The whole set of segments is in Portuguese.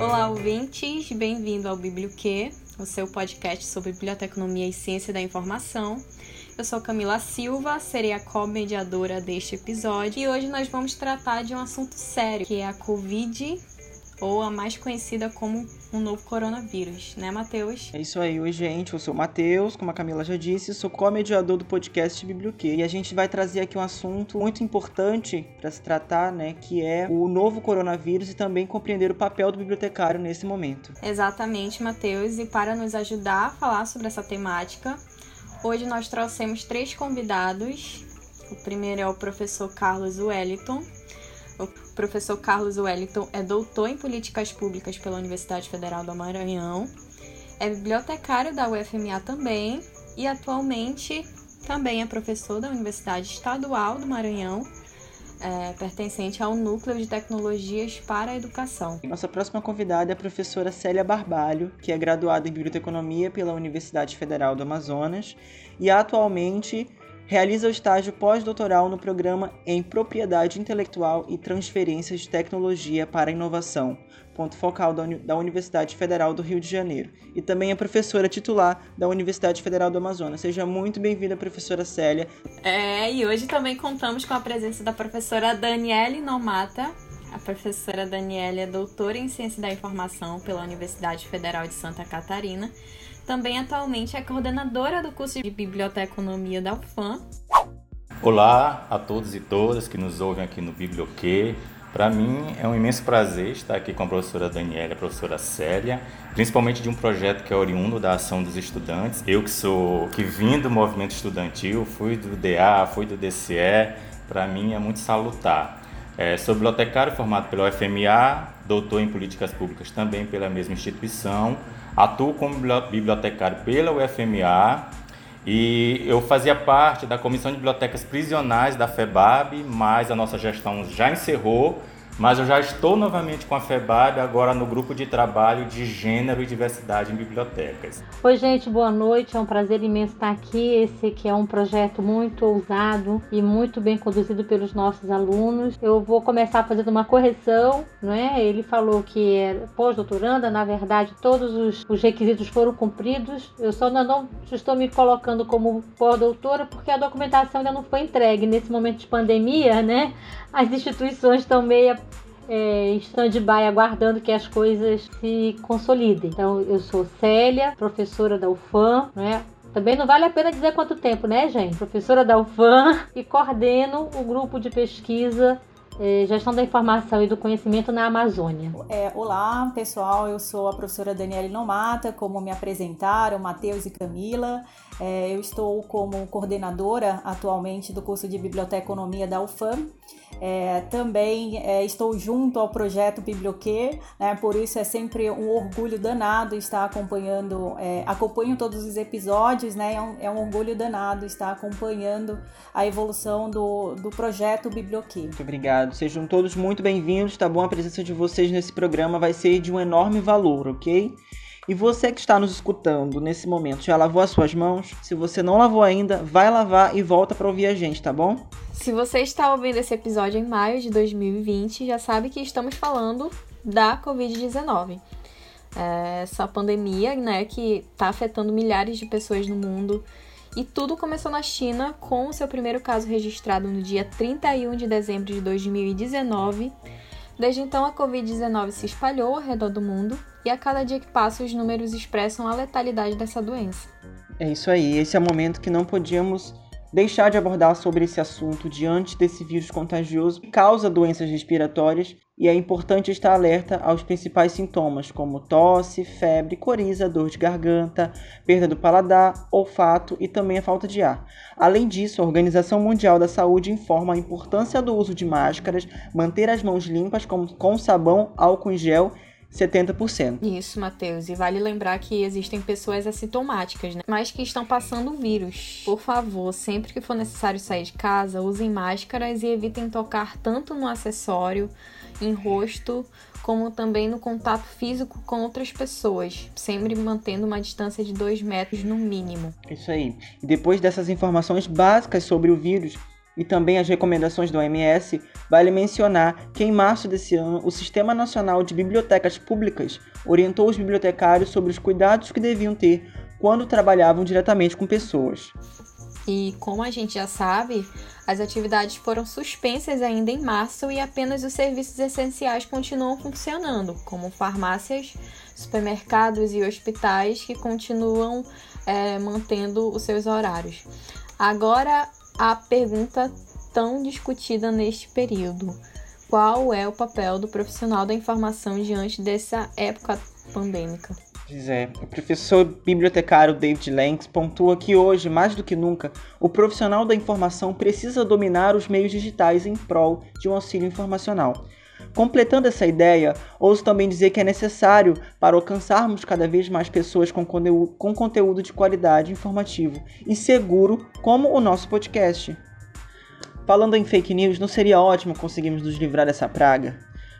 Olá, ouvintes, bem-vindo ao Biblioquê, o seu podcast sobre biblioteconomia e ciência da informação. Eu sou Camila Silva, serei a co-mediadora deste episódio e hoje nós vamos tratar de um assunto sério, que é a Covid ou a mais conhecida como um novo coronavírus, né, Matheus? É isso aí, oi gente, eu sou o Matheus, como a Camila já disse, sou co-mediador do podcast Biblioquê e a gente vai trazer aqui um assunto muito importante para se tratar, né, que é o novo coronavírus e também compreender o papel do bibliotecário nesse momento. Exatamente, Matheus, e para nos ajudar a falar sobre essa temática, hoje nós trouxemos três convidados. O primeiro é o professor Carlos Wellington, o professor Carlos Wellington é doutor em políticas públicas pela Universidade Federal do Maranhão, é bibliotecário da UFMA também e atualmente também é professor da Universidade Estadual do Maranhão, é, pertencente ao Núcleo de Tecnologias para a Educação. Nossa próxima convidada é a professora Célia Barbalho, que é graduada em Biblioteconomia pela Universidade Federal do Amazonas e atualmente Realiza o estágio pós-doutoral no programa em Propriedade Intelectual e Transferência de Tecnologia para Inovação, ponto focal da, Universidade Federal do Rio de Janeiro. E também é professora titular da Universidade Federal do Amazonas. Seja muito bem-vinda, professora Célia. É, e hoje também contamos com a presença da professora Daniele Nomata. A professora Daniele é doutora em Ciência da Informação pela Universidade Federal de Santa Catarina também atualmente é coordenadora do curso de Biblioteconomia da UFAM. Olá a todos e todas que nos ouvem aqui no Biblioquê. Para mim é um imenso prazer estar aqui com a professora Daniela e a professora Célia, principalmente de um projeto que é oriundo da ação dos estudantes. Eu que sou que vim do movimento estudantil, fui do DA, fui do DCE, para mim é muito salutar. É, sou bibliotecário formado pela UFMA, doutor em políticas públicas também pela mesma instituição Atuo como bibliotecário pela UFMA e eu fazia parte da Comissão de Bibliotecas Prisionais da FEBAB, mas a nossa gestão já encerrou mas eu já estou novamente com a FEBAB, agora no grupo de trabalho de gênero e diversidade em bibliotecas. Oi, gente, boa noite. É um prazer imenso estar aqui. Esse que é um projeto muito ousado e muito bem conduzido pelos nossos alunos. Eu vou começar fazendo uma correção, né? Ele falou que é pós-doutoranda, na verdade, todos os, os, requisitos foram cumpridos. Eu só ainda não estou me colocando como pós-doutora porque a documentação ainda não foi entregue nesse momento de pandemia, né? as instituições estão meio é, em stand-by aguardando que as coisas se consolidem. Então, eu sou Célia, professora da UFAM, né? Também não vale a pena dizer quanto tempo, né, gente? Professora da UFAM e coordeno o grupo de pesquisa é, Gestão da Informação e do Conhecimento na Amazônia. É, olá, pessoal. Eu sou a professora Daniela Nomata, como me apresentaram, Matheus e Camila. É, eu estou como coordenadora atualmente do curso de Biblioteconomia da UFAM. É, também é, estou junto ao projeto Biblioquê, né, por isso é sempre um orgulho danado estar acompanhando, é, acompanho todos os episódios, né, é um, é um, orgulho danado estar acompanhando a evolução do, do projeto Biblioquê. Muito obrigado, sejam todos muito bem-vindos, tá bom? A presença de vocês nesse programa vai ser de um enorme valor, ok? E você que está nos escutando nesse momento, já lavou as suas mãos? Se você não lavou ainda, vai lavar e volta para ouvir a gente, tá bom? Se você está ouvindo esse episódio em maio de 2020, já sabe que estamos falando da Covid-19. É essa pandemia, né, que está afetando milhares de pessoas no mundo. E tudo começou na China, com o seu primeiro caso registrado no dia 31 de dezembro de 2019. Desde então, a Covid-19 se espalhou ao redor do mundo e a cada dia que passa, os números expressam a letalidade dessa doença. É isso aí, esse é o momento que não podíamos deixar de abordar sobre esse assunto diante desse vírus contagioso que causa doenças respiratórias e é importante estar alerta aos principais sintomas, como tosse, febre, coriza, dor de garganta, perda do paladar, olfato e também a falta de ar. Além disso, a Organização Mundial da Saúde informa a importância do uso de máscaras, manter as mãos limpas com, com sabão, álcool em gel 70%. Isso, Matheus. E vale lembrar que existem pessoas assintomáticas, né? Mas que estão passando o vírus. Por favor, sempre que for necessário sair de casa, usem máscaras e evitem tocar tanto no acessório, em rosto, como também no contato físico com outras pessoas, sempre mantendo uma distância de 2 metros no mínimo. Isso aí. E depois dessas informações básicas sobre o vírus, e também as recomendações do OMS, vale mencionar que em março desse ano, o Sistema Nacional de Bibliotecas Públicas orientou os bibliotecários sobre os cuidados que deviam ter quando trabalhavam diretamente com pessoas. E como a gente já sabe, as atividades foram suspensas ainda em março e apenas os serviços essenciais continuam funcionando, como farmácias, supermercados e hospitais que continuam é, mantendo os seus horários. Agora, a pergunta tão discutida neste período: qual é o papel do profissional da informação diante dessa época pandêmica? Pois é, o professor bibliotecário David Lanks pontua que hoje, mais do que nunca, o profissional da informação precisa dominar os meios digitais em prol de um auxílio informacional. Completando essa ideia, ouso também dizer que é necessário para alcançarmos cada vez mais pessoas com com conteúdo de qualidade informativo e seguro, como o nosso podcast. Falando em fake news, não seria ótimo conseguirmos nos livrar dessa praga?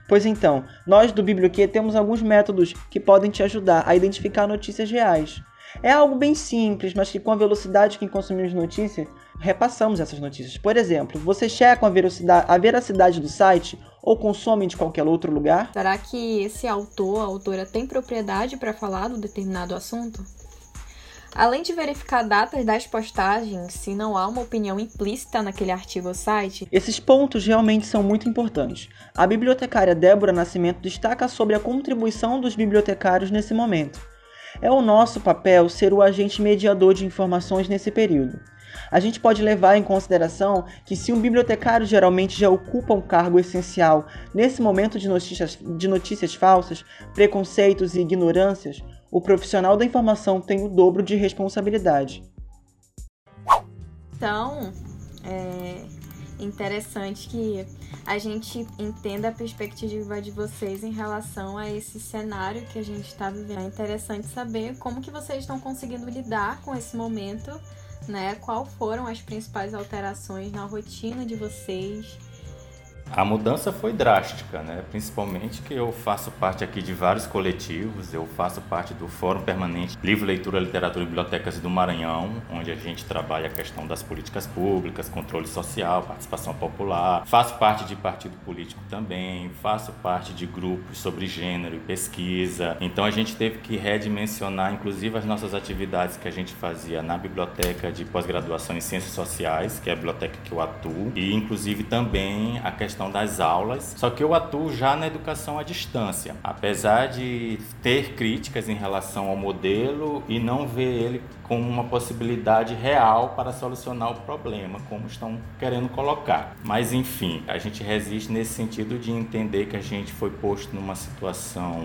Pois então, nós do Biblioquê temos alguns métodos que podem te ajudar a identificar notícias reais. É algo bem simples, mas que com a velocidade que consumimos notícias, repassamos essas notícias. Por exemplo, você checa a veracidade, do site ou consome de qualquer outro lugar? Será que esse autor, a autora, tem propriedade para falar do determinado assunto? Além de verificar datas das postagens, se não há uma opinião implícita naquele artigo ou site. Esses pontos realmente são muito importantes. A bibliotecária Débora Nascimento destaca sobre a contribuição dos bibliotecários nesse momento. É o nosso papel ser o agente mediador de informações nesse período. A gente pode levar em consideração que se um bibliotecário geralmente já ocupa um cargo essencial nesse momento de notícias, de notícias falsas, preconceitos e ignorâncias, o profissional da informação tem o dobro de responsabilidade. Então, é interessante que a gente entenda a perspectiva de vocês em relação a esse cenário que a gente está vivendo. É interessante saber como que vocês estão conseguindo lidar com esse momento, né? Qual foram as principais alterações na rotina de vocês? A mudança foi drástica, né? principalmente que eu faço parte aqui de vários coletivos, eu faço parte do Fórum Permanente Livro, Leitura, Literatura e Bibliotecas do Maranhão, onde a gente trabalha a questão das políticas públicas, controle social, participação popular. Faço parte de partido político também, faço parte de grupos sobre gênero e pesquisa. Então a gente teve que redimensionar, inclusive, as nossas atividades que a gente fazia na biblioteca de pós-graduação em Ciências Sociais, que é a biblioteca que eu atuo, e inclusive também a questão questão das aulas, só que eu atuo já na educação à distância, apesar de ter críticas em relação ao modelo e não ver ele como uma possibilidade real para solucionar o problema, como estão querendo colocar. Mas enfim, a gente resiste nesse sentido de entender que a gente foi posto numa situação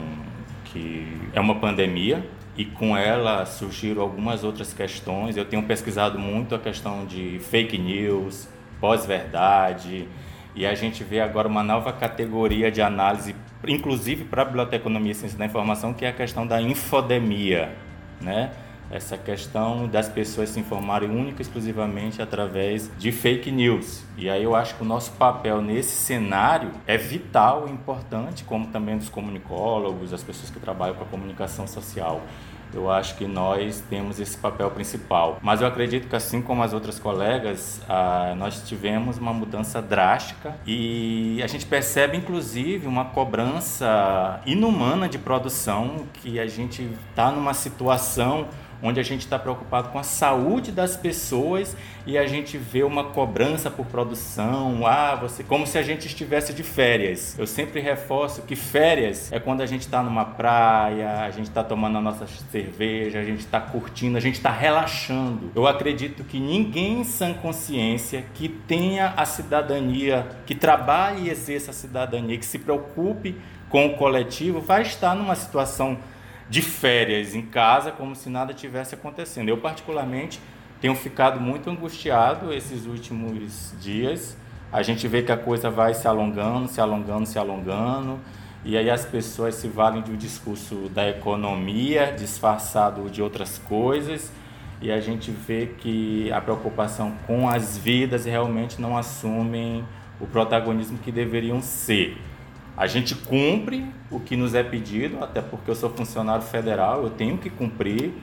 que é uma pandemia, e com ela surgiram algumas outras questões. Eu tenho pesquisado muito a questão de fake news, pós-verdade, e a gente vê agora uma nova categoria de análise, inclusive para a biblioteconomia e ciência da informação, que é a questão da infodemia, né? Essa questão das pessoas se informarem única e exclusivamente através de fake news. E aí eu acho que o nosso papel nesse cenário é vital e importante, como também dos comunicólogos, as pessoas que trabalham com a comunicação social eu acho que nós temos esse papel principal. Mas eu acredito que, assim como as outras colegas, ah, nós tivemos uma mudança drástica e a gente percebe, inclusive, uma cobrança inumana de produção que a gente está numa situação onde a gente está preocupado com a saúde das pessoas e a gente vê uma cobrança por produção, ah, você, como se a gente estivesse de férias. Eu sempre reforço que férias é quando a gente está numa praia, a gente está tomando a nossa cerveja, a gente está curtindo, a gente está relaxando. Eu acredito que ninguém em sã consciência que tenha a cidadania, que trabalhe e exerça a cidadania, que se preocupe com o coletivo, vai estar numa situação de férias em casa como se nada tivesse acontecendo. Eu, particularmente, tenho ficado muito angustiado esses últimos dias. A gente vê que a coisa vai se alongando, se alongando, se alongando. e aí as pessoas se valem do discurso da economia disfarçado de outras coisas e a gente vê que a preocupação com as vidas realmente não assumem o protagonismo que deveriam ser. A gente cumpre o que nos é pedido, até porque eu sou funcionário federal, eu tenho que cumprir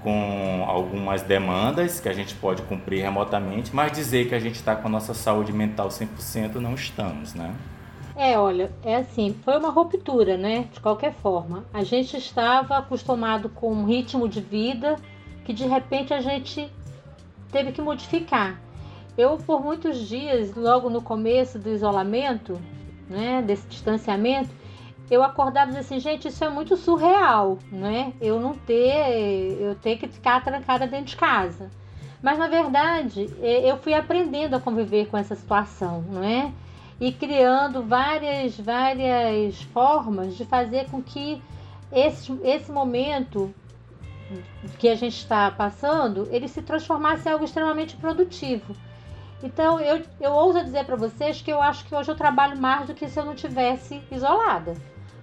com algumas demandas que a gente pode cumprir remotamente, mas dizer que a gente está com a nossa saúde mental 100% não estamos, né? É, olha, é assim, foi uma ruptura, né? De qualquer forma. A gente estava acostumado com um ritmo de vida que de repente a gente teve que modificar. Eu, por muitos dias, logo no começo do isolamento, né, desse distanciamento, eu acordava e dizia assim, gente, isso é muito surreal, né? Eu não ter, eu ter que ficar trancada dentro de casa. Mas na verdade, eu fui aprendendo a conviver com essa situação, não é? E criando várias, várias formas de fazer com que esse, esse momento que a gente está passando, ele se transformasse em algo extremamente produtivo. Então, eu, eu ouso dizer para vocês que eu acho que hoje eu trabalho mais do que se eu não tivesse isolada.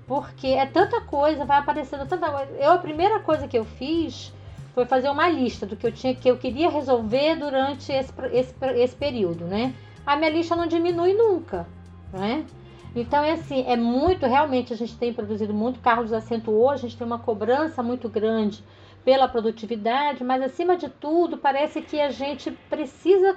Porque é tanta coisa, vai aparecendo tanta coisa. Eu, a primeira coisa que eu fiz foi fazer uma lista do que eu tinha que eu queria resolver durante esse, esse, esse período, né? A minha lista não diminui nunca, né? Então, é assim, é muito, realmente a gente tem produzido muito, Carlos acentuou, a gente tem uma cobrança muito grande pela produtividade, mas acima de tudo, parece que a gente precisa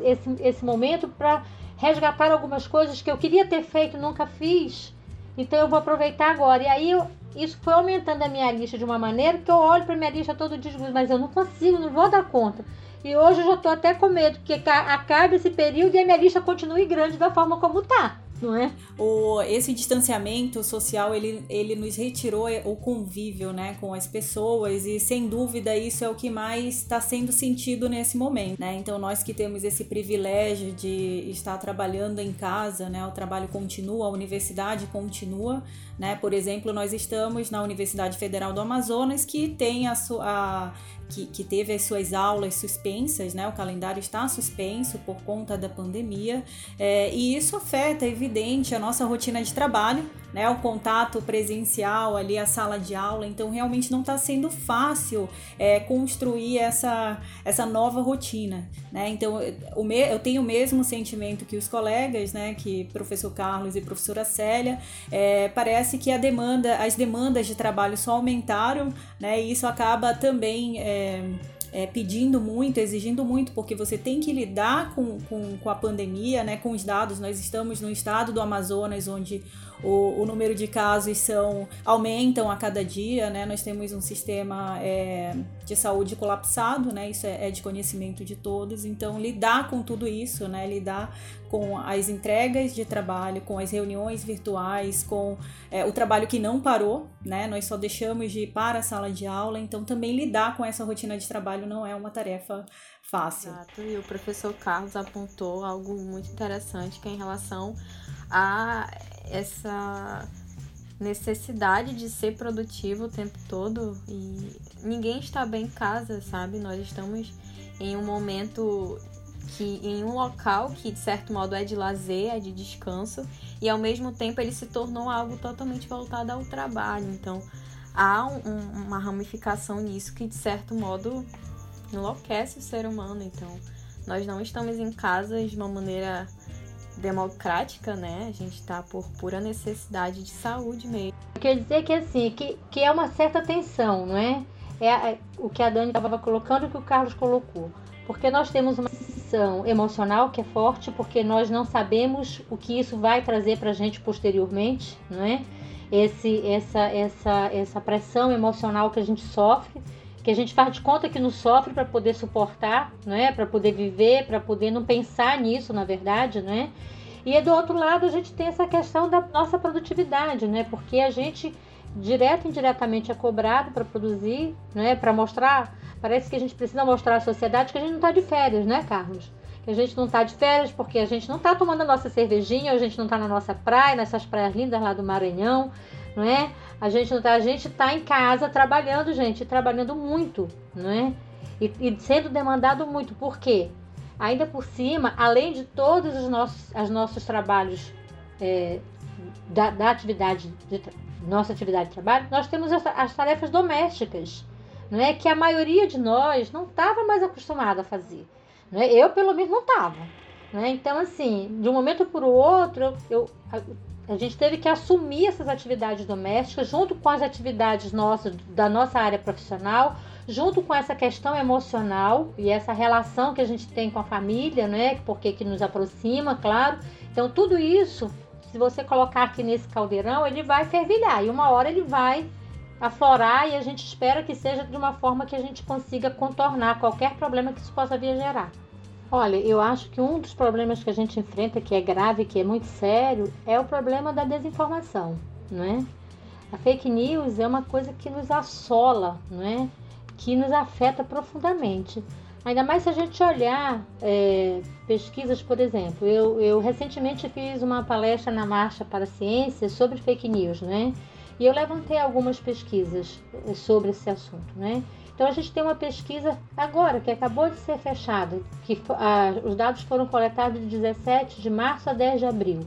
esse, esse momento para resgatar algumas coisas que eu queria ter feito nunca fiz. Então eu vou aproveitar agora. E aí eu, isso foi aumentando a minha lista de uma maneira que eu olho para minha lista todo dia, mas eu não consigo, não vou dar conta. E hoje eu já estou até com medo que acabe esse período e a minha lista continue grande da forma como está não é? O, esse distanciamento social, ele, ele nos retirou o convívio, né, com as pessoas e, sem dúvida, isso é o que mais está sendo sentido nesse momento, né? Então, nós que temos esse privilégio de estar trabalhando em casa, né, o trabalho continua, a universidade continua, né? Por exemplo, nós estamos na Universidade Federal do Amazonas, que tem a sua que, que, teve as suas aulas suspensas, né? O calendário está suspenso por conta da pandemia, é, e isso afeta, é evidente, a nossa rotina de trabalho, né? O contato presencial ali, a sala de aula, então realmente não está sendo fácil é, construir essa, essa nova rotina, né? Então o me, eu tenho o mesmo sentimento que os colegas, né? Que professor Carlos e professora Célia, é, parece que a demanda, as demandas de trabalho só aumentaram, né? E isso acaba também é, é, pedindo muito, exigindo muito, porque você tem que lidar com, com, com a pandemia, né, com os dados. Nós estamos no estado do Amazonas, onde o, o número de casos são aumentam a cada dia, né? Nós temos um sistema é, de saúde colapsado, né? Isso é, é, de conhecimento de todos. Então, lidar com tudo isso, né? Lidar com as entregas de trabalho, com as reuniões virtuais, com é, o trabalho que não parou, né? Nós só deixamos de ir para a sala de aula. Então, também lidar com essa rotina de trabalho não é uma tarefa fácil. Exato. E o professor Carlos apontou algo muito interessante que é em relação a essa necessidade de ser produtivo o tempo todo e ninguém está bem em casa, sabe? Nós estamos em um momento que em um local que de certo modo é de lazer, é de descanso e ao mesmo tempo ele se tornou algo totalmente voltado ao trabalho. Então há um, uma ramificação nisso que de certo modo enlouquece o ser humano. Então nós não estamos em casa de uma maneira democrática, né? A gente está por pura necessidade de saúde mesmo. Quer dizer que assim, que, que é uma certa tensão, não é? É, é o que a Dani estava colocando e o que o Carlos colocou. Porque nós temos uma sensação emocional que é forte, porque nós não sabemos o que isso vai trazer para a gente posteriormente, não é? Esse, essa, essa, essa pressão emocional que a gente sofre, que a gente faz de conta que não sofre para poder suportar, não é? Para poder viver, para poder não pensar nisso, na verdade, não é? E do outro lado a gente tem essa questão da nossa produtividade, né? Porque a gente direto e indiretamente é cobrado para produzir, né? Para mostrar, parece que a gente precisa mostrar à sociedade que a gente não está de férias, né, Carlos? Que a gente não está de férias porque a gente não está tomando a nossa cervejinha, a gente não está na nossa praia, nessas praias lindas lá do Maranhão, não é? A gente não tá, a gente está em casa trabalhando, gente, trabalhando muito, não é? E, e sendo demandado muito. Por quê? Ainda por cima, além de todos os nossos, os nossos trabalhos é, da, da atividade de, nossa atividade de trabalho, nós temos as, as tarefas domésticas, não é que a maioria de nós não estava mais acostumada a fazer. Não é? Eu, pelo menos, não estava. Né? Então, assim, de um momento para o outro, eu, a, gente teve que assumir essas atividades domésticas junto com as atividades nossas, da nossa área profissional, junto com essa questão emocional e essa relação que a gente tem com a família, né? Porque que nos aproxima, claro. Então, tudo isso, se você colocar aqui nesse caldeirão, ele vai fervilhar e uma hora ele vai aflorar e a gente espera que seja de uma forma que a gente consiga contornar qualquer problema que isso possa vir a gerar. Olha, eu acho que um dos problemas que a gente enfrenta, que é grave, que é muito sério, é o problema da desinformação, não é? A fake news é uma coisa que nos assola, não é? Que nos afeta profundamente. Ainda mais se a gente olhar é, pesquisas, por exemplo. Eu, eu recentemente fiz uma palestra na Marcha para a Ciência sobre fake news, né? E eu levantei algumas pesquisas é, sobre esse assunto, né? Então a gente tem uma pesquisa agora que acabou de ser fechada, que a, os dados foram coletados de 17 de março a 10 de abril,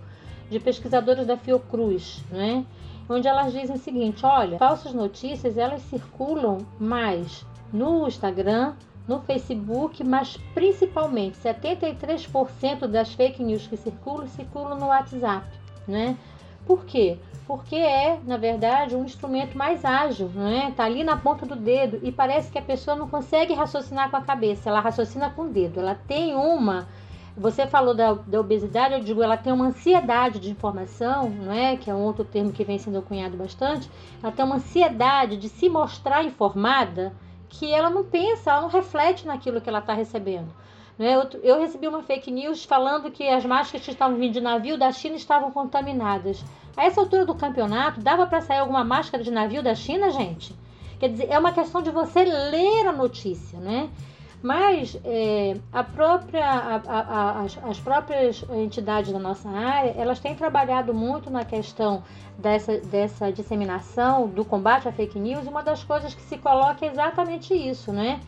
de pesquisadoras da Fiocruz, né? onde elas dizem o seguinte: olha, falsas notícias elas circulam mais no Instagram, no Facebook, mas principalmente 73% das fake news que circulam circulam no WhatsApp, né? Por quê? Porque é, na verdade, um instrumento mais ágil, não é? Tá ali na ponta do dedo e parece que a pessoa não consegue raciocinar com a cabeça, ela raciocina com o dedo. Ela tem uma você falou da, da, obesidade, eu digo, ela tem uma ansiedade de informação, não é? Que é um outro termo que vem sendo cunhado bastante. Ela tem uma ansiedade de se mostrar informada que ela não pensa, ela não reflete naquilo que ela está recebendo. Né? Eu, eu recebi uma fake news falando que as máscaras que estavam vindo de navio da China estavam contaminadas. A essa altura do campeonato, dava para sair alguma máscara de navio da China, gente? Quer dizer, é uma questão de você ler a notícia, né? Mas é, a própria, a, a, as, as, próprias entidades da nossa área, elas têm trabalhado muito na questão dessa, dessa disseminação, do combate à fake news, e uma das coisas que se coloca é exatamente isso, né?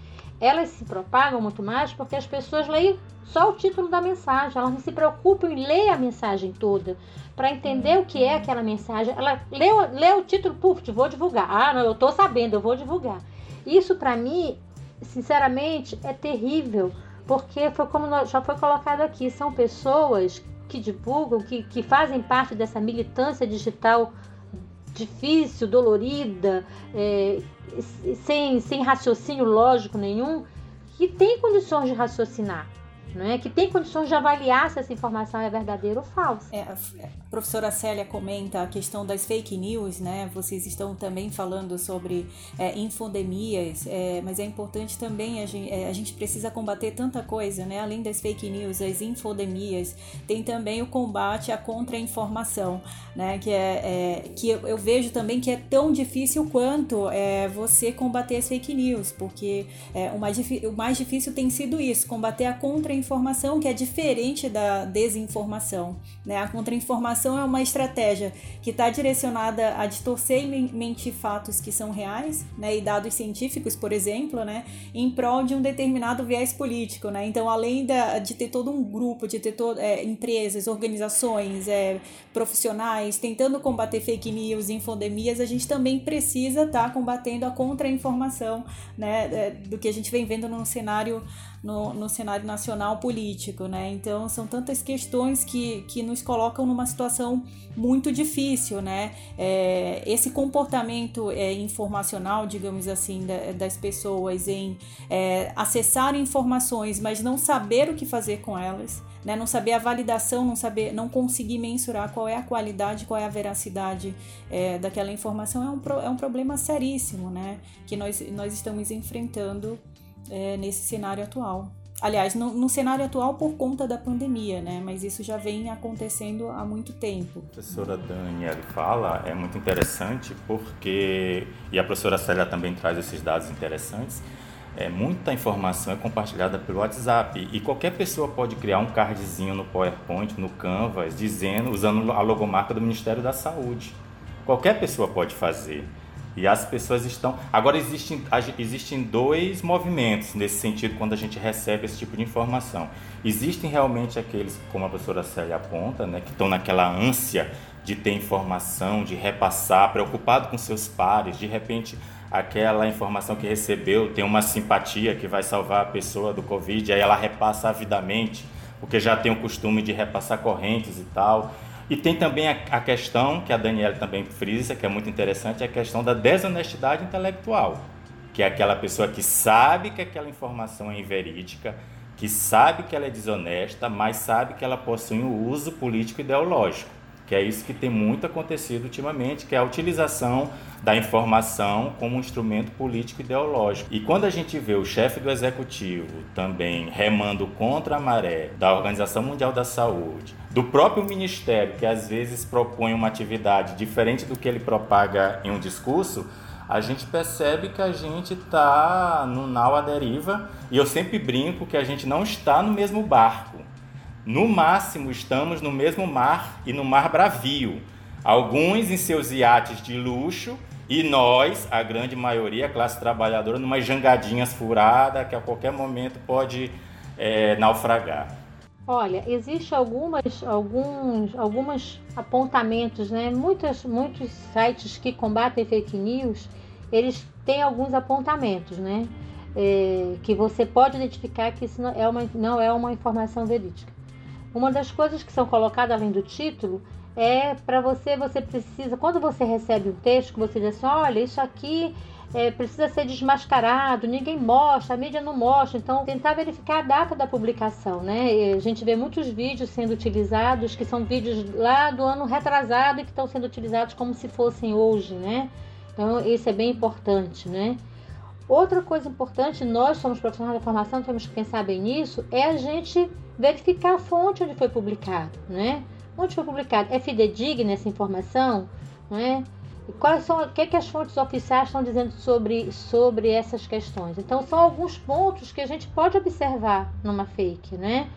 Elas se propagam muito mais porque as pessoas leem só o título da mensagem, elas não se preocupam em ler a mensagem toda para entender o que é aquela mensagem. Ela lê, o título, puf, vou divulgar. Ah, não, eu estou sabendo, eu vou divulgar. Isso para mim, sinceramente, é terrível, porque foi como já foi colocado aqui, são pessoas que divulgam, que, que fazem parte dessa militância digital difícil, dolorida, é, sem, sem raciocínio lógico nenhum, que tem condições de raciocinar é? que tem condições de avaliar se essa informação é verdadeira ou falsa. É, a professora Célia comenta a questão das fake news, né? Vocês estão também falando sobre é, infodemias, é, mas é importante também, a gente, é, a gente, precisa combater tanta coisa, né? Além das fake news, as infodemias, tem também o combate à contra-informação, né? Que, é, é que eu, eu, vejo também que é tão difícil quanto é, você combater as fake news, porque é, o, mais, o mais difícil tem sido isso, combater a contra-informação que é diferente da desinformação. Né? A contra-informação é uma estratégia que está direcionada a distorcer e mentir fatos que são reais, né? e dados científicos, por exemplo, né? em prol de um determinado viés político. Né? Então, além da, de ter todo um grupo, de ter todo, é, empresas, organizações, é, profissionais tentando combater fake news infodemias, a gente também precisa estar tá combatendo a contra-informação né? É, do que a gente vem vendo no cenário no, no cenário nacional político, né? Então são tantas questões que, que nos colocam numa situação muito difícil, né? É, esse comportamento é, informacional, digamos assim, da, das pessoas em é, acessar informações, mas não saber o que fazer com elas, né? Não saber a validação, não saber, não conseguir mensurar qual é a qualidade, qual é a veracidade é, daquela informação é um, é um problema seríssimo, né? Que nós, nós estamos enfrentando é, nesse cenário atual. Aliás, no, no, cenário atual por conta da pandemia, né? Mas isso já vem acontecendo há muito tempo. A professora Daniela fala é muito interessante porque e a professora Célia também traz esses dados interessantes. É, muita informação é compartilhada pelo WhatsApp e qualquer pessoa pode criar um cardzinho no PowerPoint, no Canvas, dizendo, usando a logomarca do Ministério da Saúde. Qualquer pessoa pode fazer. E as pessoas estão. Agora, existem, existem dois movimentos nesse sentido quando a gente recebe esse tipo de informação. Existem realmente aqueles, como a professora Célia aponta, né, que estão naquela ânsia de ter informação, de repassar, preocupado com seus pares, de repente aquela informação que recebeu tem uma simpatia que vai salvar a pessoa do Covid, aí ela repassa avidamente, porque já tem o costume de repassar correntes e tal. E tem também a, a questão, que a Daniela também frisa, que é muito interessante, é a questão da desonestidade intelectual, que é aquela pessoa que sabe que aquela informação é inverídica, que sabe que ela é desonesta, mas sabe que ela possui um uso político ideológico que é isso que tem muito acontecido ultimamente, que é a utilização da informação como um instrumento político ideológico. E quando a gente vê o chefe do executivo também remando contra a maré da Organização Mundial da Saúde, do próprio ministério, que às vezes propõe uma atividade diferente do que ele propaga em um discurso, a gente percebe que a gente está no nau à deriva e eu sempre brinco que a gente não está no mesmo barco. No máximo, estamos no mesmo mar e no mar bravio. Alguns em seus iates de luxo e nós, a grande maioria, a classe trabalhadora, numa jangadinhas furada que a qualquer momento pode é, naufragar. Olha, existe algumas, alguns, alguns apontamentos, né? Muitos, muitos sites que combatem fake news, eles têm alguns apontamentos, né? É, que você pode identificar que isso não é uma, não é uma informação verídica. Uma das coisas que são colocadas além do título é para você, você precisa, quando você recebe um texto, você diz assim, olha, isso aqui é, precisa ser desmascarado, ninguém mostra, a mídia não mostra, então tentar verificar a data da publicação, né? E a gente vê muitos vídeos sendo utilizados, que são vídeos lá do ano retrasado e que estão sendo utilizados como se fossem hoje, né? Então isso é bem importante, né? Outra coisa importante, nós somos profissionais da formação, temos que pensar bem nisso, é a gente verificar a fonte onde foi publicado, né? Onde foi publicado? É fidedigna essa informação? Né? E quais são, o que, é que as fontes oficiais estão dizendo sobre, sobre essas questões? Então, são alguns pontos que a gente pode observar numa fake, né?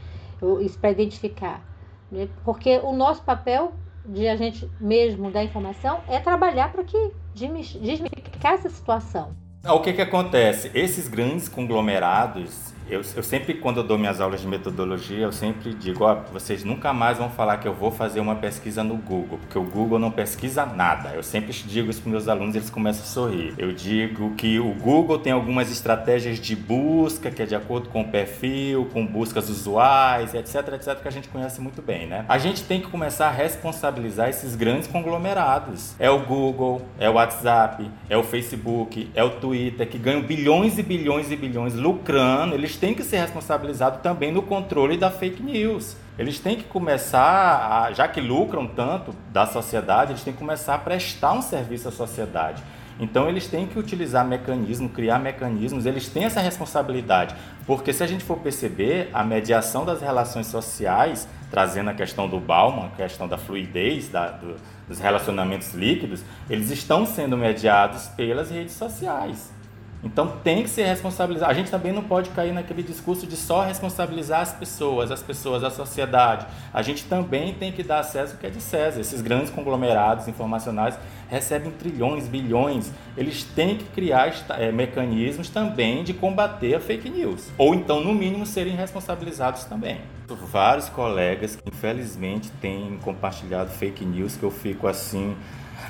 Isso para identificar. Né? Porque o nosso papel de a gente mesmo da informação é trabalhar para que desmistificar essa situação. O que, que acontece? Esses grandes conglomerados, eu, eu, sempre, quando eu dou minhas aulas de metodologia, eu sempre digo, ó, vocês nunca mais vão falar que eu vou fazer uma pesquisa no Google, porque o Google não pesquisa nada. Eu sempre digo isso para meus alunos eles começam a sorrir. Eu digo que o Google tem algumas estratégias de busca, que é de acordo com o perfil, com buscas usuais, etc, etc, que a gente conhece muito bem, né? A gente tem que começar a responsabilizar esses grandes conglomerados. É o Google, é o WhatsApp, é o Facebook, é o Twitter, que ganham bilhões e bilhões e bilhões lucrando, eles têm que ser responsabilizados também no controle da fake news. Eles têm que começar, a, já que lucram tanto da sociedade, eles têm que começar a prestar um serviço à sociedade. Então eles têm que utilizar mecanismos, criar mecanismos, eles têm essa responsabilidade. Porque se a gente for perceber, a mediação das relações sociais, trazendo a questão do Bauman, a questão da fluidez da, do, dos relacionamentos líquidos, eles estão sendo mediados pelas redes sociais. Então tem que ser responsabilizado. A gente também não pode cair naquele discurso de só responsabilizar as pessoas, as pessoas, a sociedade. A gente também tem que dar acesso ao que é de César. Esses grandes conglomerados informacionais recebem trilhões, bilhões. Eles têm que criar é, mecanismos também de combater a fake news. Ou então, no mínimo, serem responsabilizados também. Vários colegas que infelizmente têm compartilhado fake news que eu fico assim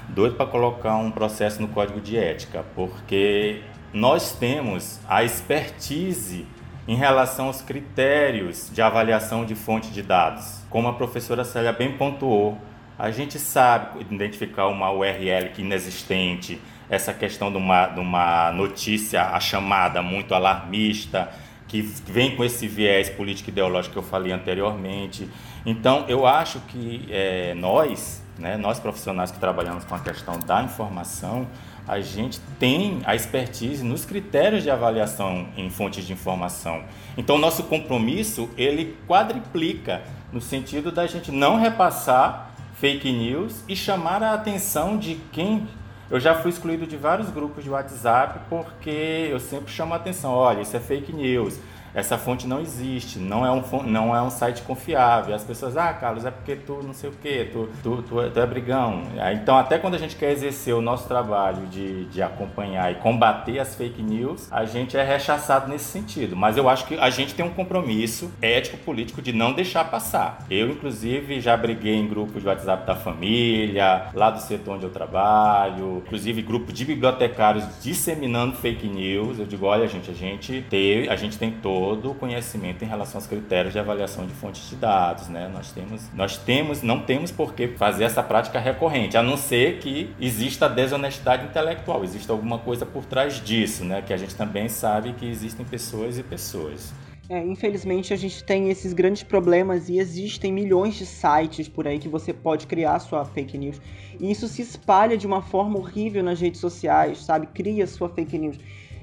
doido para colocar um processo no código de ética, porque nós temos a expertise em relação aos critérios de avaliação de fonte de dados. Como a professora Célia bem pontuou, a gente sabe identificar uma URL que inexistente, essa questão de uma, de uma notícia, a chamada muito alarmista, que vem com esse viés político ideológico que eu falei anteriormente. Então, eu acho que é, nós, né, nós profissionais que trabalhamos com a questão da informação, a gente tem a expertise nos critérios de avaliação em fontes de informação. Então, nosso compromisso ele quadriplica no sentido da gente não repassar fake news e chamar a atenção de quem. Eu já fui excluído de vários grupos de WhatsApp porque eu sempre chamo a atenção: olha, isso é fake news. Essa fonte não existe, não é um, não é um site confiável. As pessoas, ah, Carlos, é porque tu não sei o quê, tu, tu, tu, é, tu é brigão. Então, até quando a gente quer exercer o nosso trabalho de, de acompanhar e combater as fake news, a gente é rechaçado nesse sentido. Mas eu acho que a gente tem um compromisso ético-político de não deixar passar. Eu, inclusive, já briguei em grupos de WhatsApp da família, lá do setor onde eu trabalho, inclusive grupo de bibliotecários disseminando fake news. Eu digo, olha, gente, a gente tem, a gente tem todo o conhecimento em relação aos critérios de avaliação de fontes de dados, né? Nós temos, nós temos, não temos por que fazer essa prática recorrente, a não ser que exista desonestidade intelectual, exista alguma coisa por trás disso, né? Que a gente também sabe que existem pessoas e pessoas. É, infelizmente a gente tem esses grandes problemas e existem milhões de sites por aí que você pode criar sua fake news. E isso se espalha de uma forma horrível nas redes sociais, sabe? Cria sua fake news.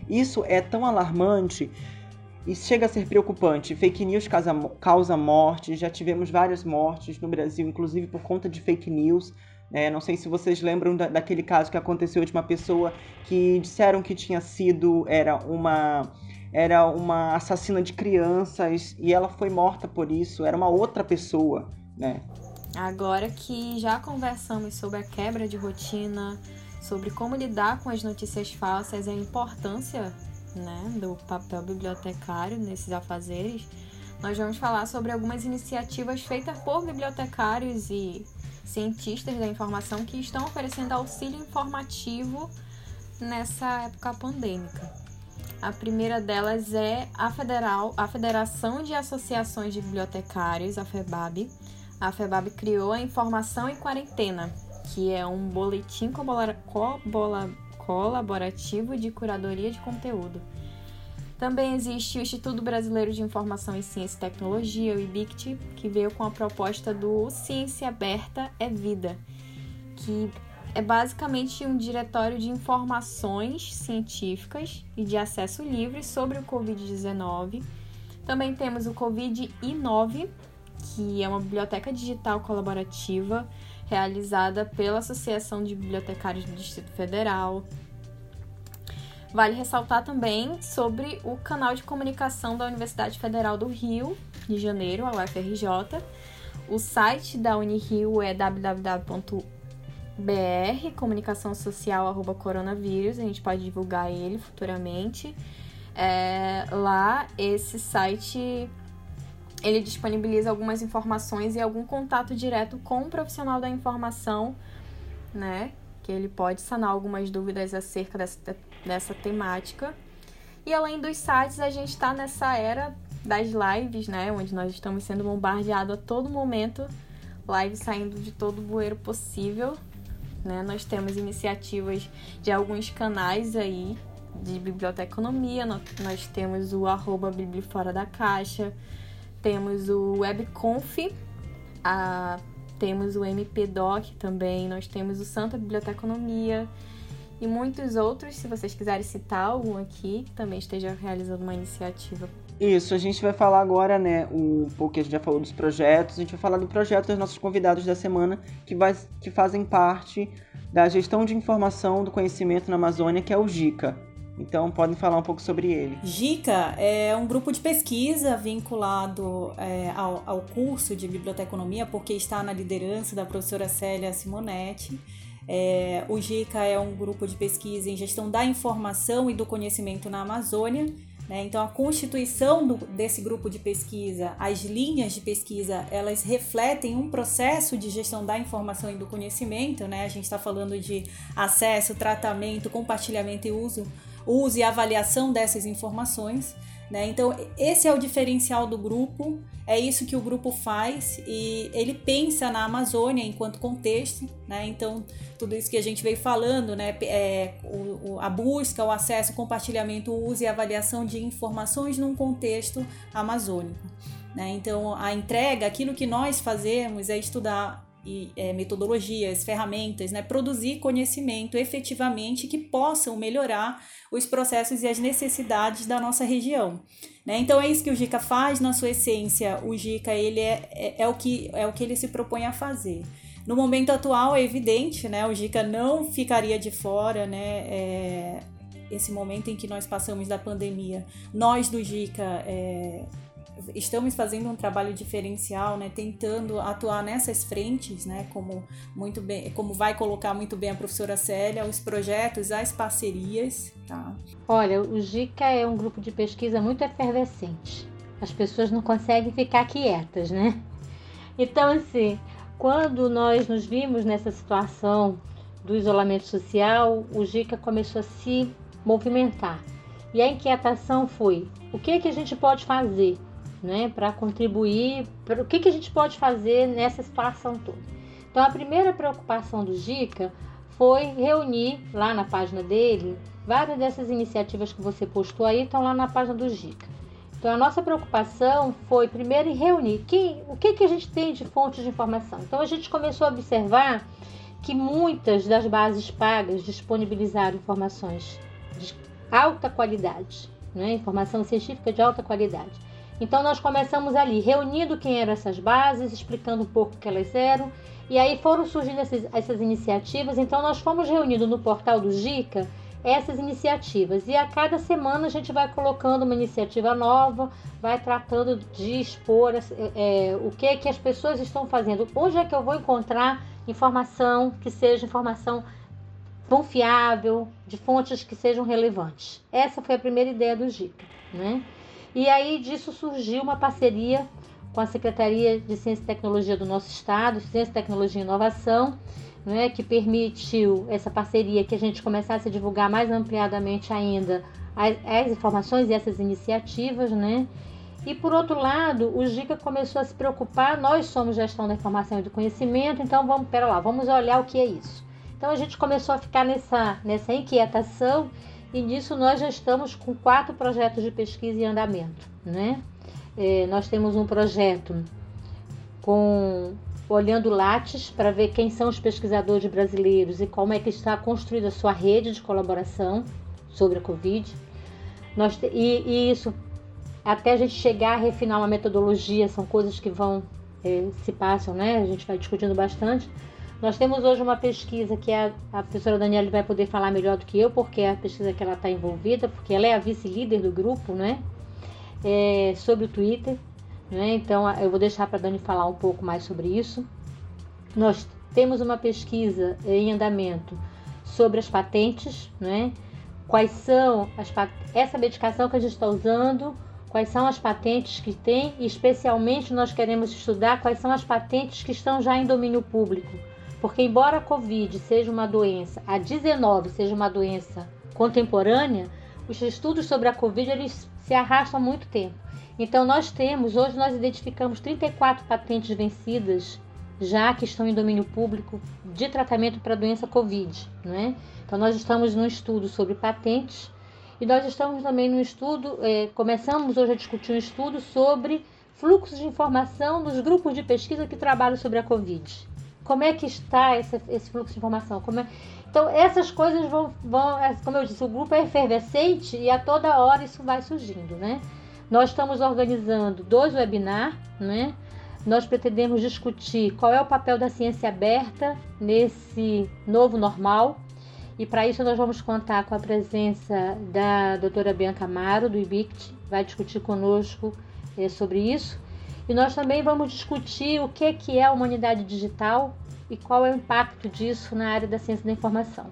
Isso é tão alarmante e chega a ser preocupante. Fake news causa, causa morte, já tivemos várias mortes no Brasil, inclusive por conta de fake news. É, não sei se vocês lembram da, daquele caso que aconteceu de uma pessoa que disseram que tinha sido era uma era uma assassina de crianças e ela foi morta por isso. Era uma outra pessoa, né? Agora que já conversamos sobre a quebra de rotina, sobre como lidar com as notícias falsas e a importância né, do papel bibliotecário nesses afazeres, nós vamos falar sobre algumas iniciativas feitas por bibliotecários e cientistas da informação que estão oferecendo auxílio informativo nessa época pandêmica. A primeira delas é a Federal, a Federação de Associações de Bibliotecários, a FEBAB. A FEBAB criou a Informação em Quarentena, que é um boletim colaborativo de curadoria de conteúdo. Também existe o Instituto Brasileiro de Informação em Ciência e Tecnologia, o IBICT, que veio com a proposta do Ciência Aberta é Vida, que é basicamente um diretório de informações científicas e de acesso livre sobre o Covid-19. Também temos o Covid-I9, que é uma biblioteca digital colaborativa realizada pela Associação de Bibliotecários do Distrito Federal. Vale ressaltar também sobre o canal de comunicação da Universidade Federal do Rio de Janeiro, a UFRJ. O site da Unirio é www br comunicação social a gente pode divulgar ele futuramente é, lá esse site ele disponibiliza algumas informações e algum contato direto com o profissional da informação né? Que ele pode sanar algumas dúvidas acerca dessa, dessa temática. E além dos sites a gente está nessa era das lives né? Onde nós estamos sendo bombardeados a todo momento. Live saindo de todo o bueiro possível né? Nós temos iniciativas de alguns canais aí de biblioteconomia, nós temos o arroba Fora da Caixa, temos o Webconf, a, temos o MPDoc também, nós temos o Santa Biblioteconomia e muitos outros, se vocês quiserem citar algum aqui, também esteja realizando uma iniciativa isso, a gente vai falar agora, né, um pouco a gente já falou dos projetos, a gente vai falar do projeto dos nossos convidados da semana que, vai, que fazem parte da gestão de informação do conhecimento na Amazônia, que é o GICA. Então, podem falar um pouco sobre ele. GICA é um grupo de pesquisa vinculado é, ao, ao curso de biblioteconomia, porque está na liderança da professora Célia Simonetti. É, o GICA é um grupo de pesquisa em gestão da informação e do conhecimento na Amazônia né? Então, a constituição do, desse grupo de pesquisa, as linhas de pesquisa, elas refletem um processo de gestão da informação e do conhecimento. Né? A gente está falando de acesso, tratamento, compartilhamento e uso, uso e avaliação dessas informações. Né? Então, esse é o diferencial do grupo, é isso que o grupo faz e ele pensa na Amazônia enquanto contexto. Né? Então, tudo isso que a gente veio falando, né? É, o, a busca, o acesso, o compartilhamento, o uso e avaliação de informações num contexto amazônico. Né? Então, a entrega, aquilo que nós fazemos é estudar e, é, metodologias, ferramentas, né, produzir conhecimento efetivamente que possam melhorar os processos e as necessidades da nossa região. Né? Então é isso que o GICA faz, na sua essência, o GICA ele é, é, é, o que, é o que ele se propõe a fazer. No momento atual é evidente, né, o GICA não ficaria de fora, né, é, esse momento em que nós passamos da pandemia, nós do GICA é, estamos fazendo um trabalho diferencial, né, tentando atuar nessas frentes, né, como muito bem, como vai colocar muito bem a professora Célia, os projetos, as parcerias, tá? Olha, o GICA é um grupo de pesquisa muito efervescente. As pessoas não conseguem ficar quietas, né? Então, assim, quando nós nos vimos nessa situação do isolamento social, o GICA começou a se movimentar. E a inquietação foi: o que, é que a gente pode fazer né, para contribuir, para o que, que a gente pode fazer nessa situação toda. Então, a primeira preocupação do GICA foi reunir lá na página dele várias dessas iniciativas que você postou aí estão lá na página do GICA. Então, a nossa preocupação foi primeiro em reunir quem, o que, que a gente tem de fontes de informação. Então, a gente começou a observar que muitas das bases pagas disponibilizaram informações de alta qualidade, né? informação científica de alta qualidade. Então nós começamos ali, reunindo quem eram essas bases, explicando um pouco o que elas eram, e aí foram surgindo essas, essas iniciativas. Então nós fomos reunindo no portal do GICA essas iniciativas. E a cada semana a gente vai colocando uma iniciativa nova, vai tratando de expor é, o que, que as pessoas estão fazendo. Onde é que eu vou encontrar informação que seja informação confiável, de fontes que sejam relevantes. Essa foi a primeira ideia do GICA. Né? E aí disso surgiu uma parceria com a Secretaria de Ciência e Tecnologia do nosso estado, Ciência, Tecnologia e Inovação, né, que permitiu essa parceria que a gente começasse a divulgar mais ampliadamente ainda as, as informações e essas iniciativas, né? E por outro lado, o GICA começou a se preocupar, nós somos gestão da informação e do conhecimento, então vamos, pera lá, vamos olhar o que é isso. Então a gente começou a ficar nessa, nessa inquietação e nisso nós já estamos com quatro projetos de pesquisa em andamento. Né? É, nós temos um projeto com olhando Lattes para ver quem são os pesquisadores brasileiros e como é que está construída a sua rede de colaboração sobre a Covid. Nós, e, e isso até a gente chegar a refinar uma metodologia, são coisas que vão é, se passam, né? A gente vai discutindo bastante nós temos hoje uma pesquisa que a, a professora Daniela vai poder falar melhor do que eu, porque é a pesquisa que ela está envolvida, porque ela é a vice-líder do grupo, né? É, sobre o Twitter. Né? Então eu vou deixar para a Dani falar um pouco mais sobre isso. Nós temos uma pesquisa em andamento sobre as patentes, né? Quais são as essa medicação que a gente está usando, quais são as patentes que tem, e especialmente nós queremos estudar quais são as patentes que estão já em domínio público porque, embora a Covid seja uma doença, a 19 seja uma doença contemporânea, os estudos sobre a Covid eles se arrastam há muito tempo. Então, nós temos, hoje nós identificamos 34 patentes vencidas já que estão em domínio público de tratamento para a doença Covid. Né? Então, nós estamos num estudo sobre patentes e nós estamos também no estudo, é, começamos hoje a discutir um estudo sobre fluxos de informação dos grupos de pesquisa que trabalham sobre a Covid. Como é que está esse, esse fluxo de informação? É... Então, essas coisas vão, vão, como eu disse, o grupo é efervescente e a toda hora isso vai surgindo, né? Nós estamos organizando dois webinars, né? Nós pretendemos discutir qual é o papel da ciência aberta nesse novo normal. E para isso nós vamos contar com a presença da doutora Bianca Amaro, do IBICT, vai discutir conosco é, sobre isso. E nós também vamos discutir o que, que é a humanidade digital e qual é o impacto disso na área da ciência da informação.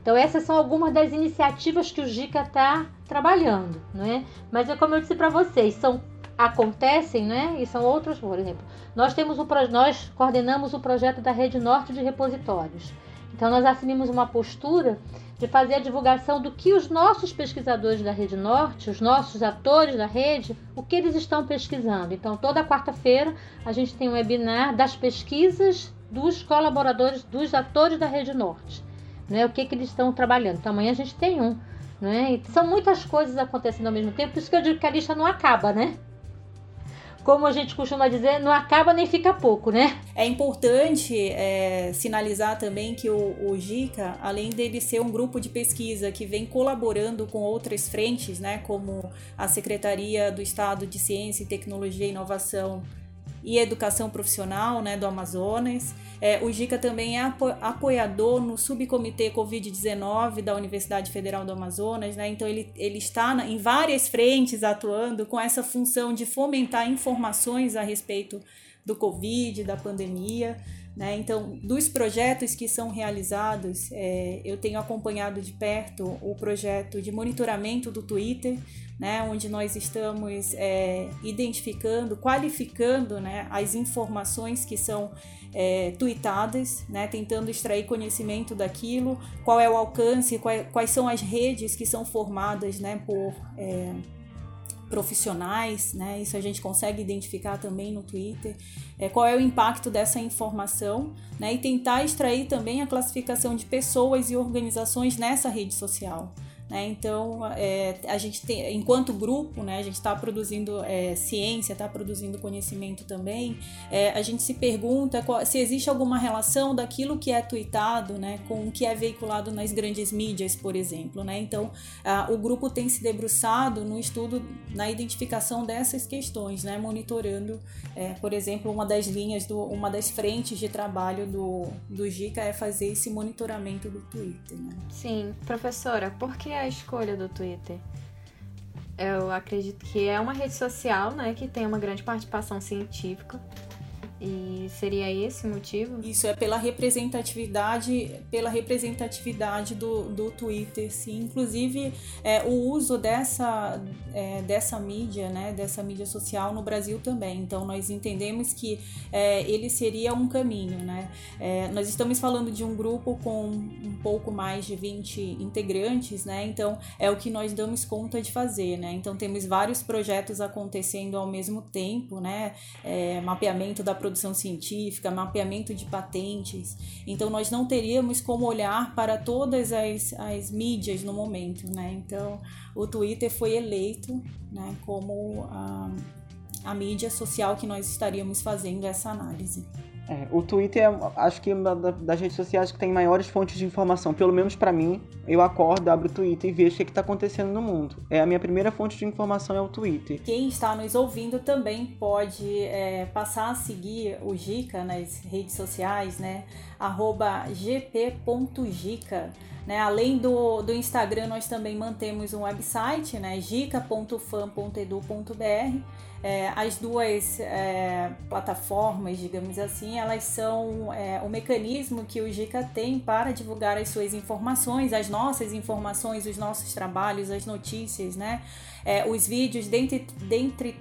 Então essas são algumas das iniciativas que o GICA está trabalhando, né? Mas é como eu disse para vocês, são acontecem, né? E são outros, por exemplo, nós temos um nós coordenamos o projeto da Rede Norte de Repositórios. Então nós assumimos uma postura de fazer a divulgação do que os nossos pesquisadores da Rede Norte, os nossos atores da rede, o que eles estão pesquisando. Então, toda quarta-feira a gente tem um webinar das pesquisas dos colaboradores, dos atores da Rede Norte. Né? O que, que eles estão trabalhando. Então, amanhã a gente tem um. Né? são muitas coisas acontecendo ao mesmo tempo, por isso que eu digo que a lista não acaba, né? Como a gente costuma dizer, não acaba nem fica pouco, né? É importante é, sinalizar também que o, o GICA, além dele ser um grupo de pesquisa que vem colaborando com outras frentes, né, como a Secretaria do Estado de Ciência, Tecnologia e Inovação e Educação Profissional né, do Amazonas. É, o GICA também é apo apoiador no subcomitê Covid-19 da Universidade Federal do Amazonas, né? então ele, ele está na, em várias frentes atuando com essa função de fomentar informações a respeito do Covid, da pandemia. Né? Então, dos projetos que são realizados, é, eu tenho acompanhado de perto o projeto de monitoramento do Twitter, né? onde nós estamos é, identificando, qualificando né? as informações que são é, tweetadas, né? tentando extrair conhecimento daquilo, qual é o alcance, quais, quais são as redes que são formadas né? por é, profissionais, né? Isso a gente consegue identificar também no Twitter. É, qual é o impacto dessa informação, né? E tentar extrair também a classificação de pessoas e organizações nessa rede social. Né? Então, é, a gente tem, enquanto grupo, né, a gente está produzindo é, ciência, está produzindo conhecimento também, é, a gente se pergunta qual, se existe alguma relação daquilo que é tweetado né, com o que é veiculado nas grandes mídias, por exemplo. Né? Então, a, o grupo tem se debruçado no estudo, na identificação dessas questões, né, monitorando, é, por exemplo, uma das linhas, do, uma das frentes de trabalho do, do GICA é fazer esse monitoramento do Twitter. Né? Sim, professora, por que a escolha do Twitter? Eu acredito que é uma rede social, né, que tem uma grande participação científica e seria esse o motivo? Isso é pela representatividade, pela representatividade do, do Twitter, sim. Inclusive é, o uso dessa, é, dessa mídia, né, dessa mídia social no Brasil também. Então nós entendemos que é, ele seria um caminho, né? É, nós estamos falando de um grupo com um pouco mais de 20 integrantes, né? Então é o que nós damos conta de fazer, né? Então temos vários projetos acontecendo ao mesmo tempo, né? É, mapeamento da produção científica, mapeamento de patentes. Então, nós não teríamos como olhar para todas as, as mídias no momento, né? Então, o Twitter foi eleito né, como a, a mídia social que nós estaríamos fazendo essa análise. É, o Twitter é, acho que, uma das redes sociais que tem maiores fontes de informação. Pelo menos para mim, eu acordo, abro o Twitter e vejo o que está acontecendo no mundo. É a minha primeira fonte de informação é o Twitter. Quem está nos ouvindo também pode é, passar a seguir o Gica nas redes sociais, né? Arroba gp.gica. Né? Além do, do Instagram, nós também mantemos um website, né? gica.fan.edu.br é, as duas é, plataformas, digamos assim, elas são é, o mecanismo que o GICA tem para divulgar as suas informações, as nossas informações, os nossos trabalhos, as notícias, né? É, os vídeos, dentre, dentre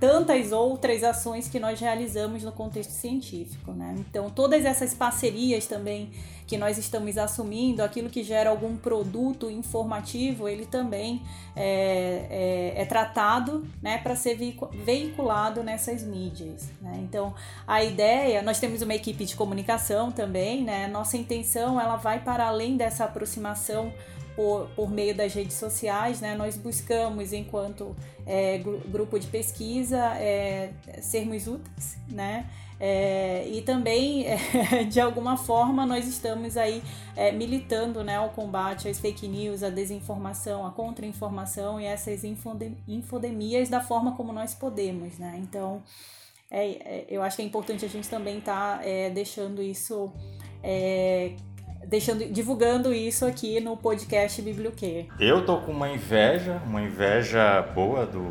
tantas outras ações que nós realizamos no contexto científico, né? Então, todas essas parcerias também que nós estamos assumindo, aquilo que gera algum produto informativo, ele também é, é, é tratado né, para ser veiculado nessas mídias. Né? Então, a ideia, nós temos uma equipe de comunicação também, né? nossa intenção ela vai para além dessa aproximação por, por meio das redes sociais, né? Nós buscamos, enquanto é, grupo de pesquisa, é, sermos úteis, né? É, e também, é, de alguma forma, nós estamos aí é, militando né, ao combate às fake news, à desinformação, à contra-informação e essas infodemias da forma como nós podemos. Né? Então, é, é, eu acho que é importante a gente também estar tá, é, deixando isso deixando, divulgando isso aqui no podcast Biblioquê. Eu tô com uma inveja, uma inveja boa do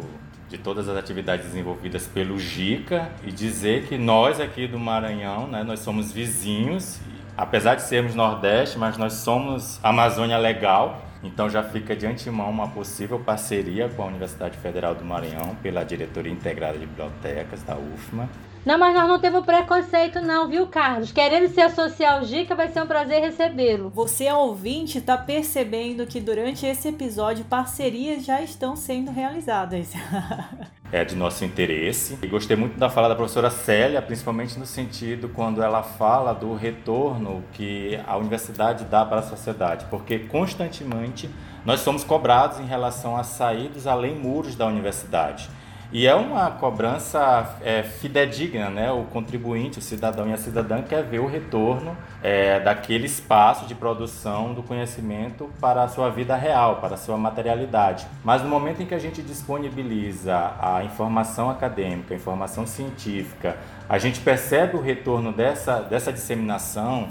de todas as atividades desenvolvidas pelo GICA e dizer que nós aqui do Maranhão, né, nós somos vizinhos, apesar de sermos Nordeste, mas nós somos Amazônia Legal, então já fica de antemão uma possível parceria com a Universidade Federal do Maranhão pela Diretoria Integrada de Bibliotecas da UFMA não, mas nós não temos preconceito não, viu, Carlos? Querendo se associar ao Gica, vai ser um prazer recebê-lo. Você, ouvinte, está percebendo que durante esse episódio parcerias já estão sendo realizadas. é de nosso interesse. E gostei muito da fala da professora Célia, principalmente no sentido quando ela fala do retorno que a universidade dá para a sociedade, porque constantemente nós somos cobrados em relação a saídos além muros da universidade. E é uma cobrança é, fidedigna, né? O contribuinte, o cidadão e a cidadã quer ver o retorno é, daquele espaço de produção do conhecimento para a sua vida real, para a sua materialidade. Mas no momento em que a gente disponibiliza a informação acadêmica, a informação científica, a gente percebe o retorno dessa, dessa disseminação,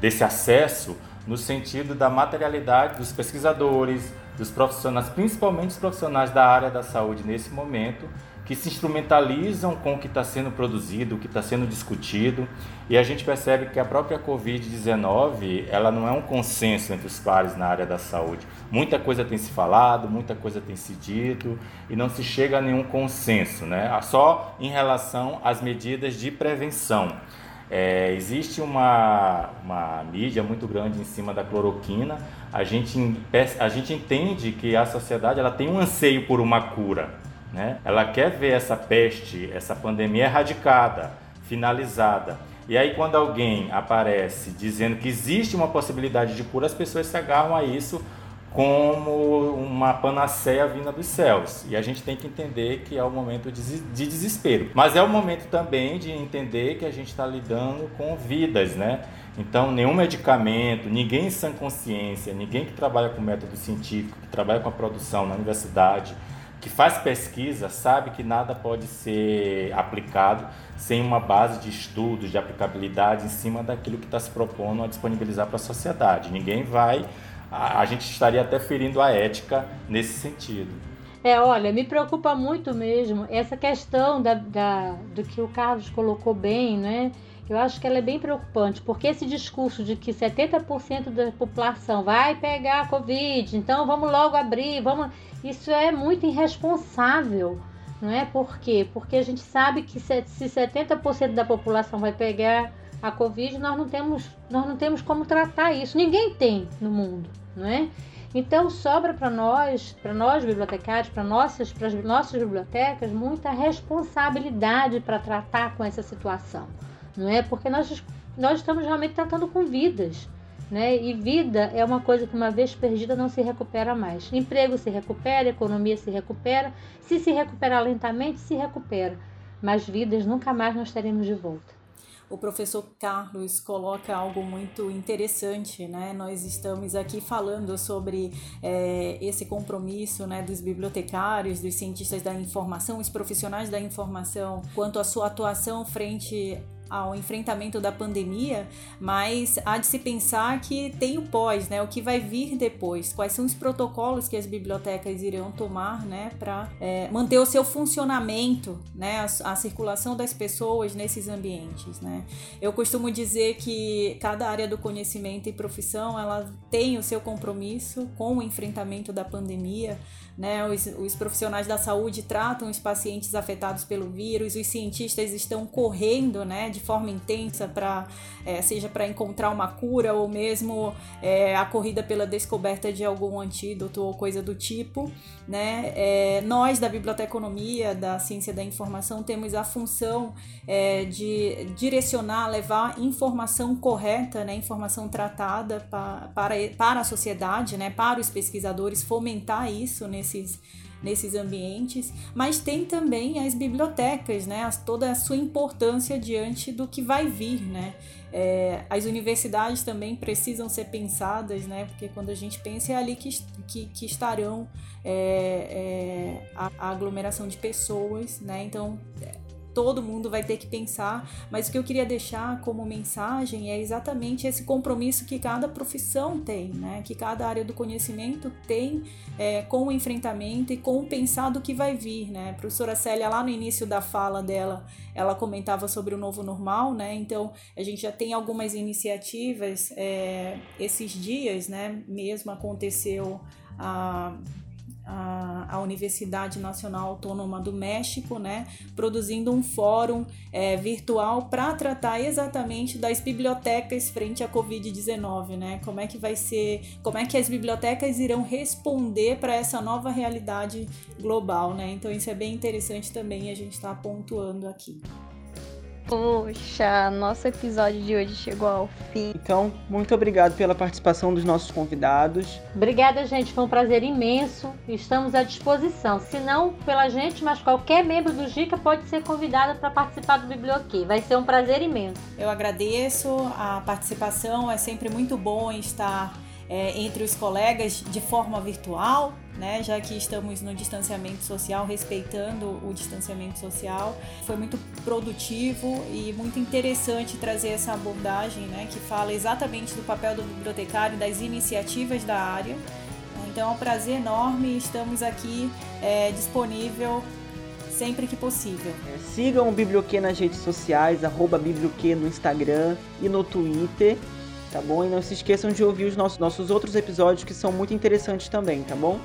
desse acesso, no sentido da materialidade dos pesquisadores, dos profissionais, principalmente os profissionais da área da saúde nesse momento, que se instrumentalizam com o que está sendo produzido, o que está sendo discutido, e a gente percebe que a própria Covid-19 ela não é um consenso entre os pares na área da saúde. Muita coisa tem se falado, muita coisa tem se dito, e não se chega a nenhum consenso, né? Só em relação às medidas de prevenção. É, existe uma, uma mídia muito grande em cima da cloroquina. A gente, a gente entende que a sociedade ela tem um anseio por uma cura. Né? Ela quer ver essa peste, essa pandemia erradicada, finalizada. E aí, quando alguém aparece dizendo que existe uma possibilidade de cura, as pessoas se agarram a isso como uma panaceia vinda dos céus. E a gente tem que entender que é o um momento de desespero. Mas é o momento também de entender que a gente está lidando com vidas, né? Então, nenhum medicamento, ninguém em sã consciência, ninguém que trabalha com método científico, que trabalha com a produção na universidade, que faz pesquisa, sabe que nada pode ser aplicado sem uma base de estudos, de aplicabilidade em cima daquilo que está se propondo a disponibilizar para a sociedade. Ninguém vai a, a gente estaria até ferindo a ética nesse sentido. É, olha, me preocupa muito mesmo essa questão da, da, do que o Carlos colocou bem, né? Eu acho que ela é bem preocupante, porque esse discurso de que 70% da população vai pegar a Covid, então vamos logo abrir, vamos. Isso é muito irresponsável, não é? Por quê? Porque a gente sabe que se 70% da população vai pegar a Covid, nós não temos, nós não temos como tratar isso. Ninguém tem no mundo, não é? Então sobra para nós, para nós bibliotecários, para nossas, para as nossas bibliotecas, muita responsabilidade para tratar com essa situação, não é? Porque nós, nós estamos realmente tratando com vidas, né? E vida é uma coisa que uma vez perdida não se recupera mais. Emprego se recupera, economia se recupera, se se recuperar lentamente, se recupera, mas vidas nunca mais nós teremos de volta o professor Carlos coloca algo muito interessante, né? Nós estamos aqui falando sobre é, esse compromisso né, dos bibliotecários, dos cientistas da informação, os profissionais da informação, quanto à sua atuação frente ao enfrentamento da pandemia, mas há de se pensar que tem o pós, né? O que vai vir depois, quais são os protocolos que as bibliotecas irão tomar, né, para é, manter o seu funcionamento, né, a, a, circulação das pessoas nesses ambientes, né? Eu costumo dizer que cada área do conhecimento e profissão ela tem o seu compromisso com o enfrentamento da pandemia, né? Os, os profissionais da saúde tratam os pacientes afetados pelo vírus, os cientistas estão correndo, né? de forma intensa para é, seja para encontrar uma cura ou mesmo é, a corrida pela descoberta de algum antídoto ou coisa do tipo, né? É, nós da biblioteconomia, da ciência da informação, temos a função é, de direcionar, levar informação correta, né? Informação tratada pa, para, para a sociedade, né? Para os pesquisadores, fomentar isso nesses nesses ambientes, mas tem também as bibliotecas, né? toda a sua importância diante do que vai vir, né? É, as universidades também precisam ser pensadas, né? Porque quando a gente pensa é ali que, que, que estarão é, é, a, a, aglomeração de pessoas, né? Então todo mundo vai ter que pensar, mas o que eu queria deixar como mensagem é exatamente esse compromisso que cada profissão tem, né? que cada área do conhecimento tem é, com o enfrentamento e com o pensar do que vai vir. Né? A professora Célia, lá no início da fala dela, ela comentava sobre o novo normal, né? então a gente já tem algumas iniciativas é, esses dias, né? mesmo aconteceu a a, a, Universidade Nacional Autônoma do México, né, produzindo um fórum é, virtual para tratar exatamente das bibliotecas frente à Covid-19, né? Como é que vai ser, como é que as bibliotecas irão responder para essa nova realidade global, né? Então isso é bem interessante também a gente está pontuando aqui. Poxa, nosso episódio de hoje chegou ao fim. Então, muito obrigado pela participação dos nossos convidados. Obrigada, gente. Foi um prazer imenso. Estamos à disposição. Se não pela gente, mas qualquer membro do GICA pode ser convidado para participar do Biblioquê. Vai ser um prazer imenso. Eu agradeço a participação. É sempre muito bom estar é, entre os colegas de forma virtual, né, já que estamos no distanciamento social, respeitando o distanciamento social. Foi muito produtivo e muito interessante trazer essa abordagem né, que fala exatamente do papel do bibliotecário, das iniciativas da área. Então é um prazer enorme, estamos aqui é, disponível sempre que possível. É, sigam o Biblioquê nas redes sociais, arroba Biblioquê no Instagram e no Twitter tá bom? E não se esqueçam de ouvir os nossos, nossos outros episódios que são muito interessantes também, tá bom?